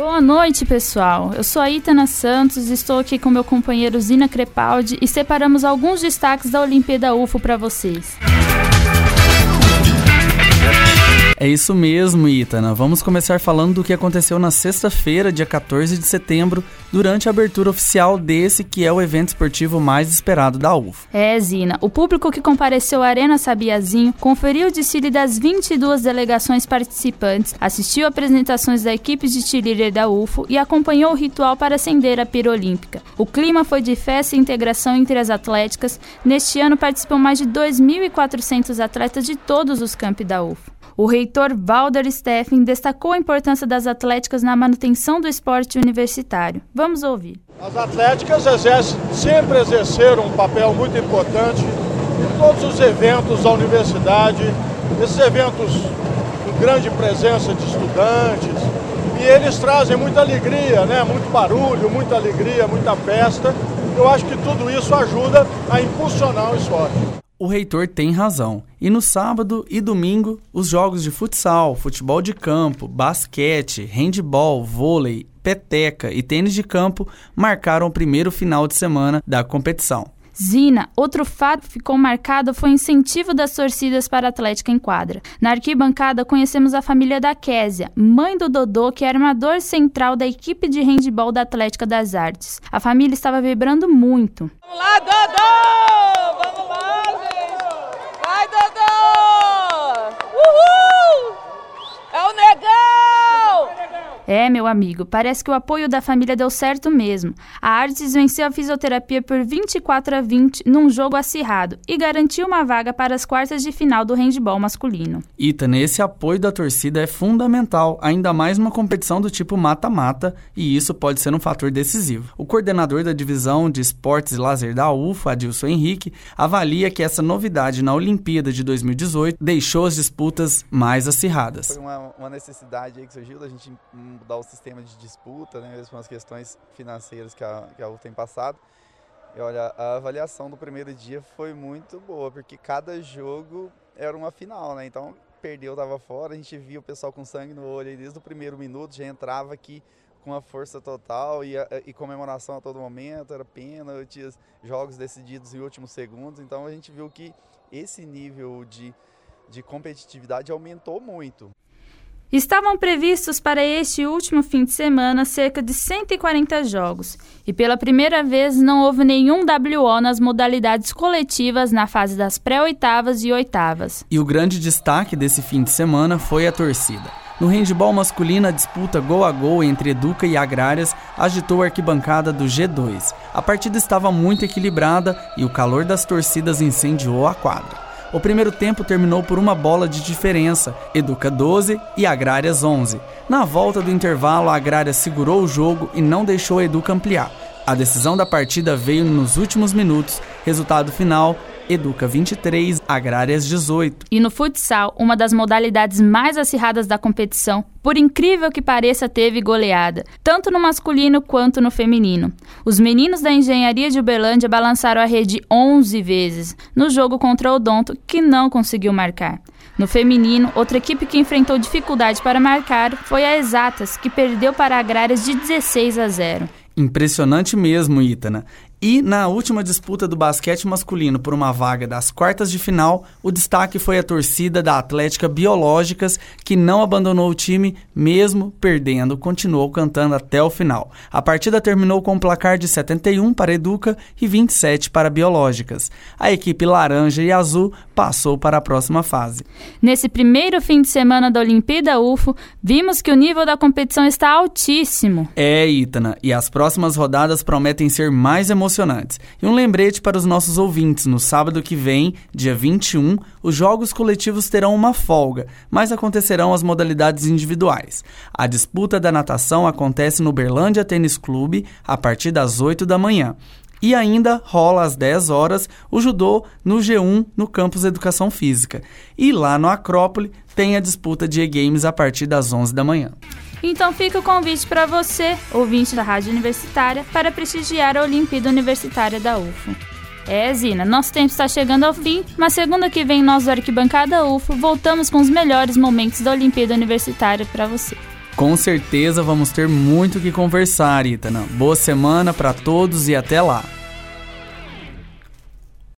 Boa noite, pessoal. Eu sou a Itana Santos, estou aqui com meu companheiro Zina Crepaldi e separamos alguns destaques da Olimpíada UFO para vocês. É isso mesmo, Itana. Vamos começar falando do que aconteceu na sexta-feira, dia 14 de setembro, durante a abertura oficial desse que é o evento esportivo mais esperado da UFO. É, Zina. O público que compareceu à Arena Sabiazinho conferiu o desfile das 22 delegações participantes, assistiu apresentações da equipe de cheerleader da UFO e acompanhou o ritual para acender a pira olímpica. O clima foi de festa e integração entre as atléticas. Neste ano participam mais de 2.400 atletas de todos os campos da UFO. O reitor Valder Steffen destacou a importância das atléticas na manutenção do esporte universitário. Vamos ouvir. As atléticas exercem, sempre exerceram um papel muito importante em todos os eventos da universidade, esses eventos com grande presença de estudantes, e eles trazem muita alegria, né? muito barulho, muita alegria, muita festa. Eu acho que tudo isso ajuda a impulsionar o esporte o reitor tem razão. E no sábado e domingo, os jogos de futsal, futebol de campo, basquete, handball, vôlei, peteca e tênis de campo marcaram o primeiro final de semana da competição. Zina, outro fato que ficou marcado foi o incentivo das torcidas para a Atlética em quadra. Na arquibancada conhecemos a família da Késia, mãe do Dodô, que é armador central da equipe de handball da Atlética das Artes. A família estava vibrando muito. Vamos lá, Dodô! Vamos lá, gente! Vai, Dodô! Uhul! É o negão! É, meu amigo, parece que o apoio da família deu certo mesmo. A Artes venceu a fisioterapia por 24 a 20 num jogo acirrado e garantiu uma vaga para as quartas de final do handball masculino. Ita, esse apoio da torcida é fundamental, ainda mais numa competição do tipo mata-mata, e isso pode ser um fator decisivo. O coordenador da divisão de esportes e lazer da UFA, Adilson Henrique, avalia que essa novidade na Olimpíada de 2018 deixou as disputas mais acirradas. Foi uma, uma necessidade que surgiu da gente mudar o sistema de disputa, né, mesmo as questões financeiras que a, que a U tem passado. E olha, a avaliação do primeiro dia foi muito boa, porque cada jogo era uma final, né? Então, perdeu, tava fora, a gente via o pessoal com sangue no olho, e desde o primeiro minuto já entrava aqui com a força total e, e comemoração a todo momento, era pênaltis, jogos decididos em últimos segundos. Então, a gente viu que esse nível de, de competitividade aumentou muito. Estavam previstos para este último fim de semana cerca de 140 jogos, e pela primeira vez não houve nenhum WO nas modalidades coletivas na fase das pré-oitavas e oitavas. E o grande destaque desse fim de semana foi a torcida. No handball masculino, a disputa gol a gol entre Educa e Agrárias agitou a arquibancada do G2. A partida estava muito equilibrada e o calor das torcidas incendiou a quadra. O primeiro tempo terminou por uma bola de diferença, Educa 12 e Agrárias 11. Na volta do intervalo, a Agrária segurou o jogo e não deixou a Educa ampliar. A decisão da partida veio nos últimos minutos. Resultado final: Educa 23, Agrárias 18. E no futsal, uma das modalidades mais acirradas da competição, por incrível que pareça, teve goleada, tanto no masculino quanto no feminino. Os meninos da Engenharia de Uberlândia balançaram a rede 11 vezes no jogo contra o Odonto, que não conseguiu marcar. No feminino, outra equipe que enfrentou dificuldade para marcar foi a Exatas, que perdeu para a Agrárias de 16 a 0. Impressionante mesmo, Ítana. E na última disputa do basquete masculino por uma vaga das quartas de final, o destaque foi a torcida da Atlética Biológicas, que não abandonou o time, mesmo perdendo, continuou cantando até o final. A partida terminou com um placar de 71 para Educa e 27 para Biológicas. A equipe laranja e azul passou para a próxima fase. Nesse primeiro fim de semana da Olimpíada UFO, vimos que o nível da competição está altíssimo. É, Ítana, e as próximas rodadas prometem ser mais emocionantes emocionantes. E um lembrete para os nossos ouvintes: no sábado que vem, dia 21, os jogos coletivos terão uma folga, mas acontecerão as modalidades individuais. A disputa da natação acontece no Berlândia Tênis Clube a partir das 8 da manhã. E ainda rola às 10 horas o judô no G1 no campus Educação Física. E lá no Acrópole tem a disputa de e-games a partir das 11 da manhã. Então fica o convite para você, ouvinte da Rádio Universitária, para prestigiar a Olimpíada Universitária da UFO. É, Zina, nosso tempo está chegando ao fim, mas segunda que vem nós do Arquibancada UFO voltamos com os melhores momentos da Olimpíada Universitária para você. Com certeza vamos ter muito o que conversar, Itana. Boa semana para todos e até lá.